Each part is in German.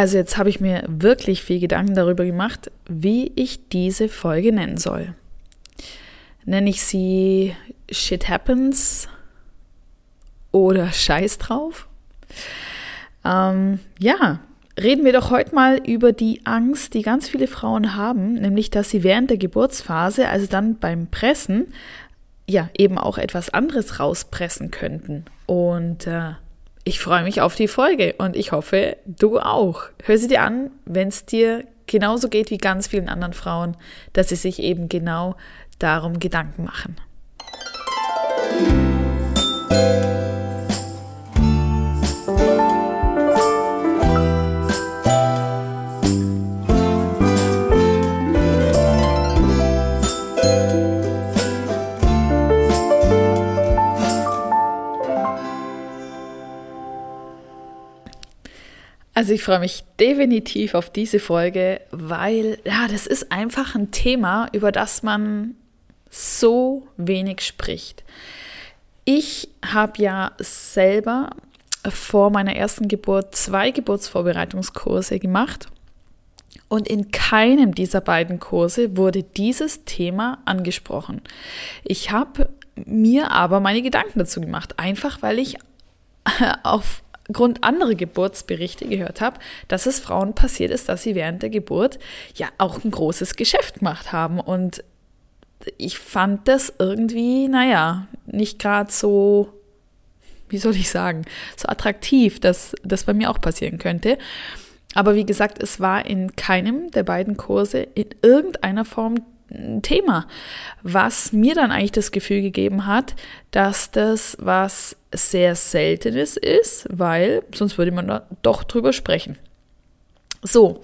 Also jetzt habe ich mir wirklich viel Gedanken darüber gemacht, wie ich diese Folge nennen soll. Nenne ich sie Shit Happens oder Scheiß drauf? Ähm, ja, reden wir doch heute mal über die Angst, die ganz viele Frauen haben, nämlich dass sie während der Geburtsphase, also dann beim Pressen, ja, eben auch etwas anderes rauspressen könnten. Und äh, ich freue mich auf die Folge und ich hoffe, du auch. Hör sie dir an, wenn es dir genauso geht wie ganz vielen anderen Frauen, dass sie sich eben genau darum Gedanken machen. Also ich freue mich definitiv auf diese Folge, weil ja, das ist einfach ein Thema, über das man so wenig spricht. Ich habe ja selber vor meiner ersten Geburt zwei Geburtsvorbereitungskurse gemacht und in keinem dieser beiden Kurse wurde dieses Thema angesprochen. Ich habe mir aber meine Gedanken dazu gemacht, einfach weil ich auf Grund andere Geburtsberichte gehört habe, dass es Frauen passiert ist, dass sie während der Geburt ja auch ein großes Geschäft gemacht haben. Und ich fand das irgendwie, naja, nicht gerade so, wie soll ich sagen, so attraktiv, dass das bei mir auch passieren könnte. Aber wie gesagt, es war in keinem der beiden Kurse in irgendeiner Form ein Thema, was mir dann eigentlich das Gefühl gegeben hat, dass das was sehr Seltenes ist, weil sonst würde man da doch drüber sprechen. So,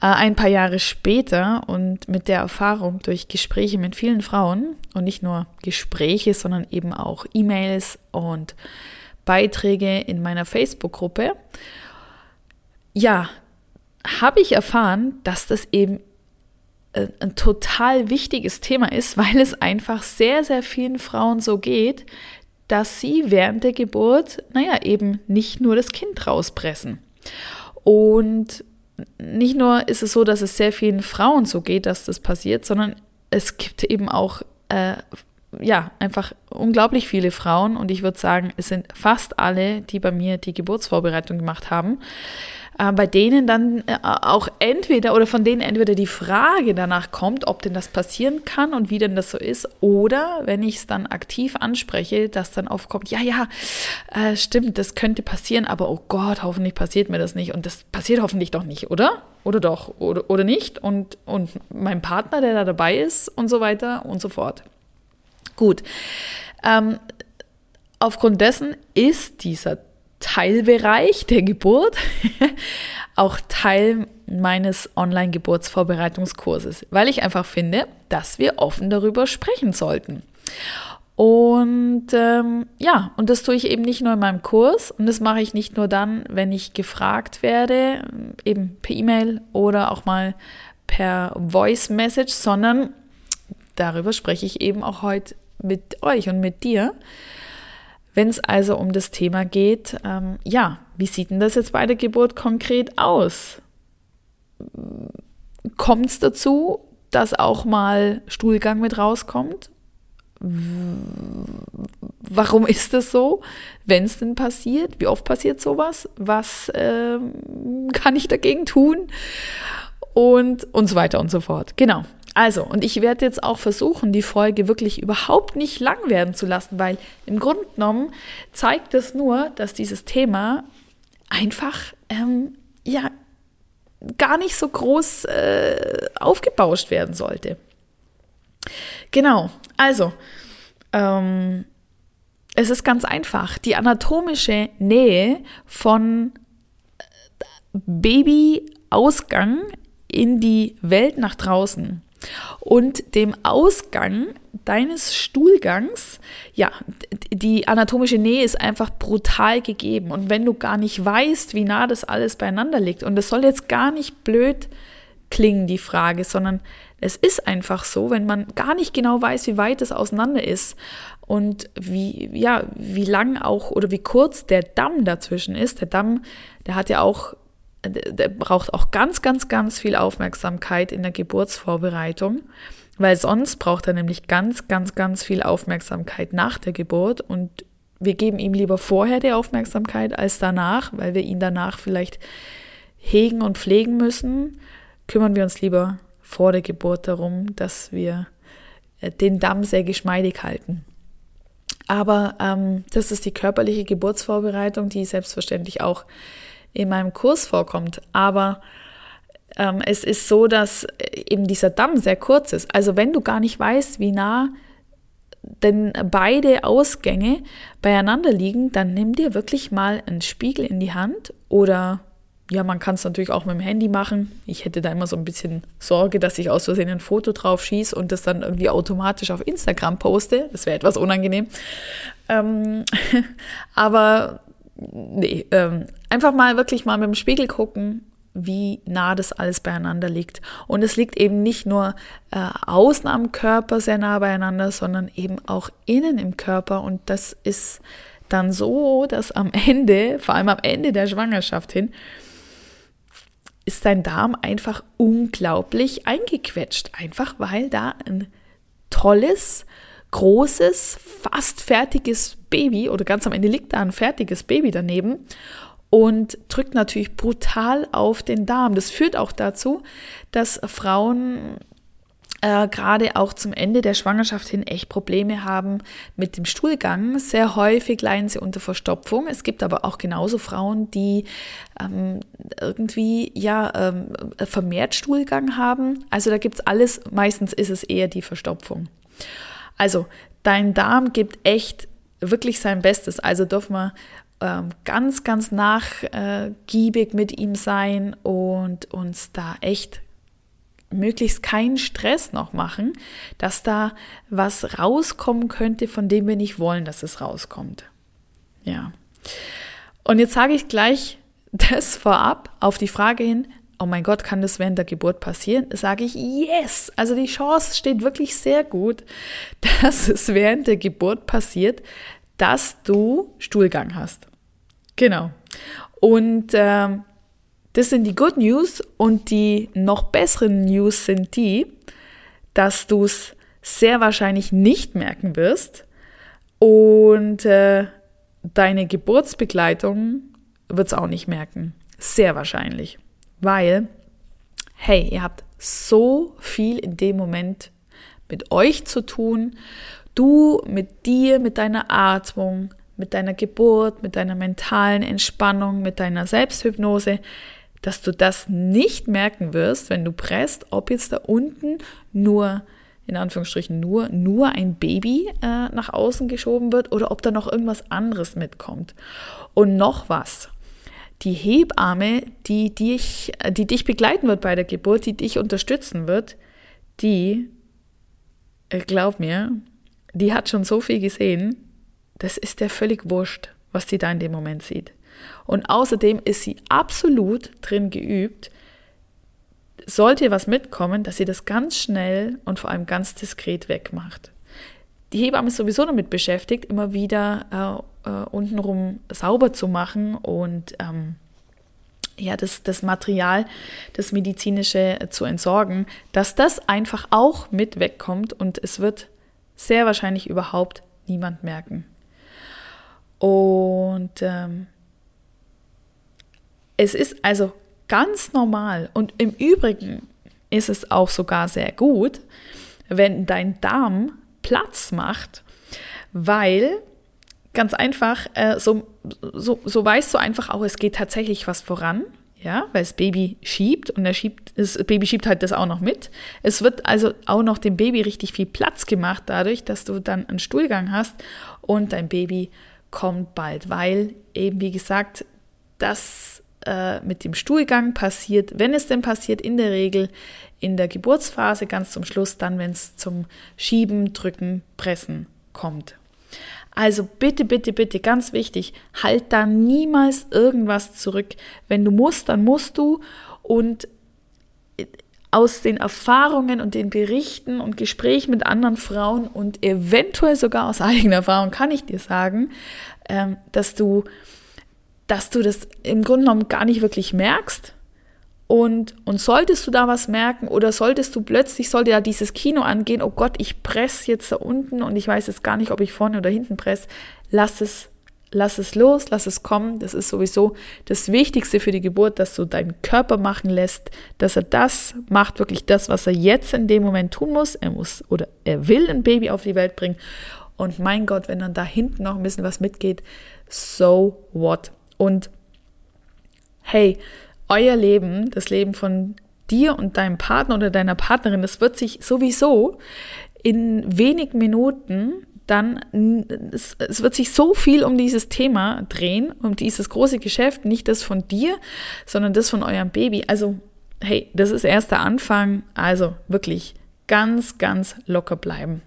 äh, ein paar Jahre später und mit der Erfahrung durch Gespräche mit vielen Frauen und nicht nur Gespräche, sondern eben auch E-Mails und Beiträge in meiner Facebook-Gruppe, ja, habe ich erfahren, dass das eben äh, ein total wichtiges Thema ist, weil es einfach sehr, sehr vielen Frauen so geht, dass sie während der Geburt, naja, eben nicht nur das Kind rauspressen. Und nicht nur ist es so, dass es sehr vielen Frauen so geht, dass das passiert, sondern es gibt eben auch, äh, ja, einfach unglaublich viele Frauen und ich würde sagen, es sind fast alle, die bei mir die Geburtsvorbereitung gemacht haben, äh, bei denen dann äh, auch entweder oder von denen entweder die Frage danach kommt, ob denn das passieren kann und wie denn das so ist, oder wenn ich es dann aktiv anspreche, dass dann aufkommt, ja, ja, äh, stimmt, das könnte passieren, aber oh Gott, hoffentlich passiert mir das nicht und das passiert hoffentlich doch nicht, oder? Oder doch, oder, oder nicht und, und mein Partner, der da dabei ist und so weiter und so fort. Gut. Ähm, aufgrund dessen ist dieser Teilbereich der Geburt auch Teil meines Online-Geburtsvorbereitungskurses, weil ich einfach finde, dass wir offen darüber sprechen sollten. Und ähm, ja, und das tue ich eben nicht nur in meinem Kurs und das mache ich nicht nur dann, wenn ich gefragt werde, eben per E-Mail oder auch mal per Voice Message, sondern darüber spreche ich eben auch heute mit euch und mit dir. Wenn es also um das Thema geht, ähm, ja, wie sieht denn das jetzt bei der Geburt konkret aus? Kommt es dazu, dass auch mal Stuhlgang mit rauskommt? Warum ist das so? Wenn es denn passiert, wie oft passiert sowas? Was ähm, kann ich dagegen tun? Und, und so weiter und so fort. Genau. Also, und ich werde jetzt auch versuchen, die Folge wirklich überhaupt nicht lang werden zu lassen, weil im Grunde genommen zeigt es nur, dass dieses Thema einfach, ähm, ja, gar nicht so groß äh, aufgebauscht werden sollte. Genau, also, ähm, es ist ganz einfach. Die anatomische Nähe von äh, Babyausgang in die Welt nach draußen und dem Ausgang deines Stuhlgangs, ja, die anatomische Nähe ist einfach brutal gegeben. Und wenn du gar nicht weißt, wie nah das alles beieinander liegt, und das soll jetzt gar nicht blöd klingen, die Frage, sondern es ist einfach so, wenn man gar nicht genau weiß, wie weit es auseinander ist und wie, ja, wie lang auch oder wie kurz der Damm dazwischen ist. Der Damm, der hat ja auch der braucht auch ganz, ganz, ganz viel Aufmerksamkeit in der Geburtsvorbereitung, weil sonst braucht er nämlich ganz, ganz, ganz viel Aufmerksamkeit nach der Geburt und wir geben ihm lieber vorher die Aufmerksamkeit als danach, weil wir ihn danach vielleicht hegen und pflegen müssen, kümmern wir uns lieber vor der Geburt darum, dass wir äh, den Damm sehr geschmeidig halten. Aber ähm, das ist die körperliche Geburtsvorbereitung, die selbstverständlich auch in meinem Kurs vorkommt. Aber ähm, es ist so, dass äh, eben dieser Damm sehr kurz ist. Also wenn du gar nicht weißt, wie nah denn beide Ausgänge beieinander liegen, dann nimm dir wirklich mal einen Spiegel in die Hand oder ja, man kann es natürlich auch mit dem Handy machen. Ich hätte da immer so ein bisschen Sorge, dass ich aus Versehen ein Foto drauf schieße und das dann irgendwie automatisch auf Instagram poste. Das wäre etwas unangenehm. Ähm, aber nee, ähm, einfach mal wirklich mal mit dem Spiegel gucken, wie nah das alles beieinander liegt. Und es liegt eben nicht nur äh, außen am Körper sehr nah beieinander, sondern eben auch innen im Körper. Und das ist dann so, dass am Ende, vor allem am Ende der Schwangerschaft hin, ist dein Darm einfach unglaublich eingequetscht. Einfach weil da ein tolles, großes, fast fertiges Baby oder ganz am Ende liegt da ein fertiges Baby daneben und drückt natürlich brutal auf den Darm. Das führt auch dazu, dass Frauen äh, gerade auch zum Ende der Schwangerschaft hin echt Probleme haben mit dem Stuhlgang. Sehr häufig leiden sie unter Verstopfung. Es gibt aber auch genauso Frauen, die ähm, irgendwie ja ähm, vermehrt Stuhlgang haben. Also da gibt es alles. Meistens ist es eher die Verstopfung. Also dein Darm gibt echt wirklich sein Bestes. Also dürfen wir ähm, ganz, ganz nachgiebig mit ihm sein und uns da echt möglichst keinen Stress noch machen, dass da was rauskommen könnte, von dem wir nicht wollen, dass es rauskommt. Ja. Und jetzt sage ich gleich das vorab auf die Frage hin, oh mein Gott, kann das während der Geburt passieren? Sage ich, yes. Also die Chance steht wirklich sehr gut, dass es während der Geburt passiert, dass du Stuhlgang hast. Genau. Und ähm, das sind die Good News und die noch besseren News sind die, dass du es sehr wahrscheinlich nicht merken wirst und äh, deine Geburtsbegleitung wird es auch nicht merken. Sehr wahrscheinlich. Weil, hey, ihr habt so viel in dem Moment mit euch zu tun. Du mit dir, mit deiner Atmung, mit deiner Geburt, mit deiner mentalen Entspannung, mit deiner Selbsthypnose dass du das nicht merken wirst, wenn du presst, ob jetzt da unten nur, in Anführungsstrichen nur, nur ein Baby äh, nach außen geschoben wird oder ob da noch irgendwas anderes mitkommt. Und noch was. Die Hebamme, die dich, die dich begleiten wird bei der Geburt, die dich unterstützen wird, die, äh, glaub mir, die hat schon so viel gesehen, das ist der völlig wurscht, was sie da in dem Moment sieht. Und außerdem ist sie absolut drin geübt, sollte was mitkommen, dass sie das ganz schnell und vor allem ganz diskret wegmacht. Die Hebamme ist sowieso damit beschäftigt, immer wieder äh, äh, untenrum sauber zu machen und ähm, ja, das, das Material, das medizinische zu entsorgen, dass das einfach auch mit wegkommt und es wird sehr wahrscheinlich überhaupt niemand merken. Und ähm, es ist also ganz normal und im Übrigen ist es auch sogar sehr gut, wenn dein Darm Platz macht, weil ganz einfach, äh, so, so, so weißt du einfach auch, es geht tatsächlich was voran, ja, weil das Baby schiebt und er schiebt, das Baby schiebt halt das auch noch mit. Es wird also auch noch dem Baby richtig viel Platz gemacht dadurch, dass du dann einen Stuhlgang hast und dein Baby kommt bald, weil eben wie gesagt, das äh, mit dem Stuhlgang passiert, wenn es denn passiert, in der Regel in der Geburtsphase ganz zum Schluss, dann wenn es zum Schieben, Drücken, Pressen kommt. Also bitte, bitte, bitte, ganz wichtig, halt da niemals irgendwas zurück. Wenn du musst, dann musst du und aus den Erfahrungen und den Berichten und Gesprächen mit anderen Frauen und eventuell sogar aus eigener Erfahrung kann ich dir sagen, ähm, dass du dass du das im Grunde genommen gar nicht wirklich merkst. Und, und solltest du da was merken oder solltest du plötzlich, sollte da dieses Kino angehen, oh Gott, ich presse jetzt da unten und ich weiß jetzt gar nicht, ob ich vorne oder hinten presse, lass es lass es los, lass es kommen. Das ist sowieso das Wichtigste für die Geburt, dass du deinen Körper machen lässt, dass er das macht, wirklich das, was er jetzt in dem Moment tun muss. Er muss oder er will ein Baby auf die Welt bringen. Und mein Gott, wenn dann da hinten noch ein bisschen was mitgeht, so what? Und hey, euer Leben, das Leben von dir und deinem Partner oder deiner Partnerin, das wird sich sowieso in wenigen Minuten dann es, es, wird sich so viel um dieses Thema drehen, um dieses große Geschäft, nicht das von dir, sondern das von eurem Baby. Also, hey, das ist erst der Anfang. Also wirklich ganz, ganz locker bleiben.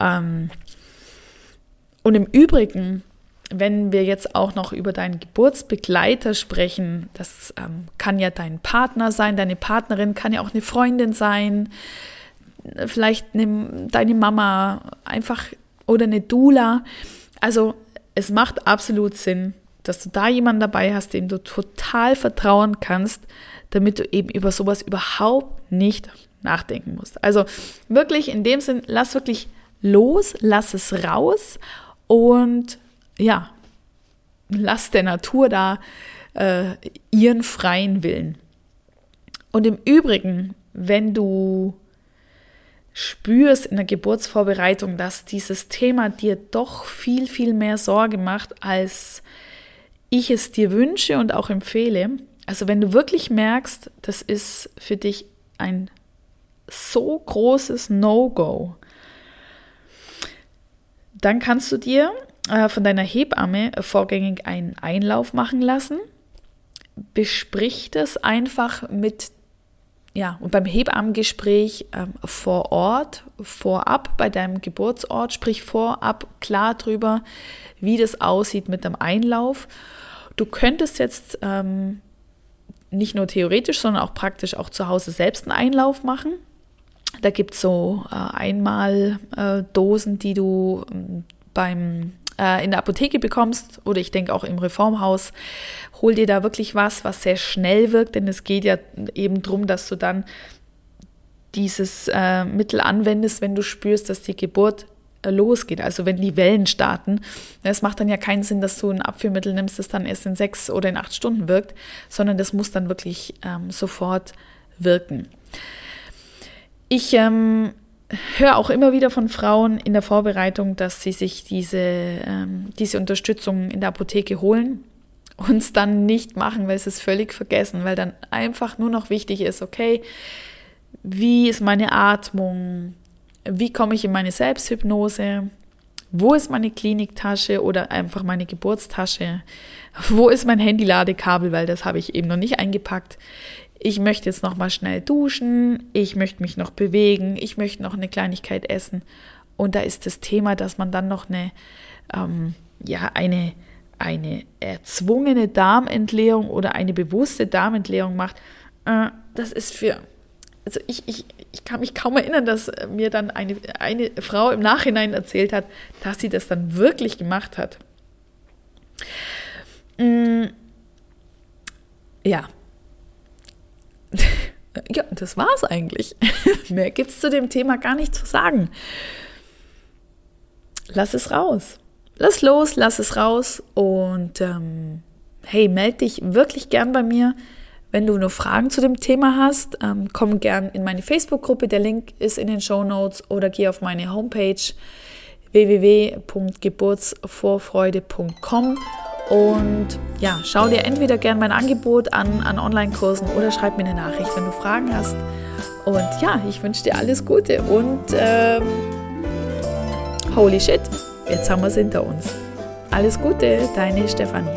Ähm, und im Übrigen, wenn wir jetzt auch noch über deinen Geburtsbegleiter sprechen, das ähm, kann ja dein Partner sein, deine Partnerin kann ja auch eine Freundin sein, vielleicht eine, deine Mama, einfach oder eine Dula. Also es macht absolut Sinn, dass du da jemanden dabei hast, dem du total vertrauen kannst, damit du eben über sowas überhaupt nicht nachdenken musst. Also wirklich in dem Sinn, lass wirklich los, lass es raus und ja, lass der Natur da äh, ihren freien Willen. Und im Übrigen, wenn du spürst in der Geburtsvorbereitung, dass dieses Thema dir doch viel, viel mehr Sorge macht, als ich es dir wünsche und auch empfehle. Also wenn du wirklich merkst, das ist für dich ein so großes No-Go, dann kannst du dir äh, von deiner Hebamme vorgängig einen Einlauf machen lassen. Besprich das einfach mit ja, und beim Hebammengespräch ähm, vor Ort, vorab bei deinem Geburtsort, sprich vorab klar drüber, wie das aussieht mit dem Einlauf. Du könntest jetzt ähm, nicht nur theoretisch, sondern auch praktisch auch zu Hause selbst einen Einlauf machen. Da gibt es so äh, einmal äh, Dosen, die du ähm, beim äh, in der Apotheke bekommst oder ich denke auch im Reformhaus, hol dir da wirklich was, was sehr schnell wirkt, denn es geht ja eben darum, dass du dann dieses äh, Mittel anwendest, wenn du spürst, dass die Geburt äh, losgeht, also wenn die Wellen starten. Es macht dann ja keinen Sinn, dass du ein Abführmittel nimmst, das dann erst in sechs oder in acht Stunden wirkt, sondern das muss dann wirklich ähm, sofort wirken. Ich ähm, höre auch immer wieder von Frauen in der Vorbereitung, dass sie sich diese, ähm, diese Unterstützung in der Apotheke holen und es dann nicht machen, weil sie es völlig vergessen, weil dann einfach nur noch wichtig ist, okay, wie ist meine Atmung, wie komme ich in meine Selbsthypnose, wo ist meine Kliniktasche oder einfach meine Geburtstasche, wo ist mein Handy-Ladekabel, weil das habe ich eben noch nicht eingepackt ich möchte jetzt noch mal schnell duschen, ich möchte mich noch bewegen, ich möchte noch eine Kleinigkeit essen. Und da ist das Thema, dass man dann noch eine, ähm, ja, eine, eine erzwungene Darmentleerung oder eine bewusste Darmentleerung macht. Äh, das ist für, also ich, ich, ich kann mich kaum erinnern, dass mir dann eine, eine Frau im Nachhinein erzählt hat, dass sie das dann wirklich gemacht hat. Mm, ja, ja, das war's eigentlich. Mehr gibt's zu dem Thema gar nicht zu sagen. Lass es raus. Lass los, lass es raus und ähm, hey, melde dich wirklich gern bei mir. Wenn du nur Fragen zu dem Thema hast, ähm, komm gern in meine Facebook-Gruppe. Der Link ist in den Show Notes oder geh auf meine Homepage www.geburtsvorfreude.com und ja, schau dir entweder gern mein Angebot an, an Online-Kursen oder schreib mir eine Nachricht, wenn du Fragen hast. Und ja, ich wünsche dir alles Gute und ähm, holy shit, jetzt haben wir es hinter uns. Alles Gute, deine Stefanie.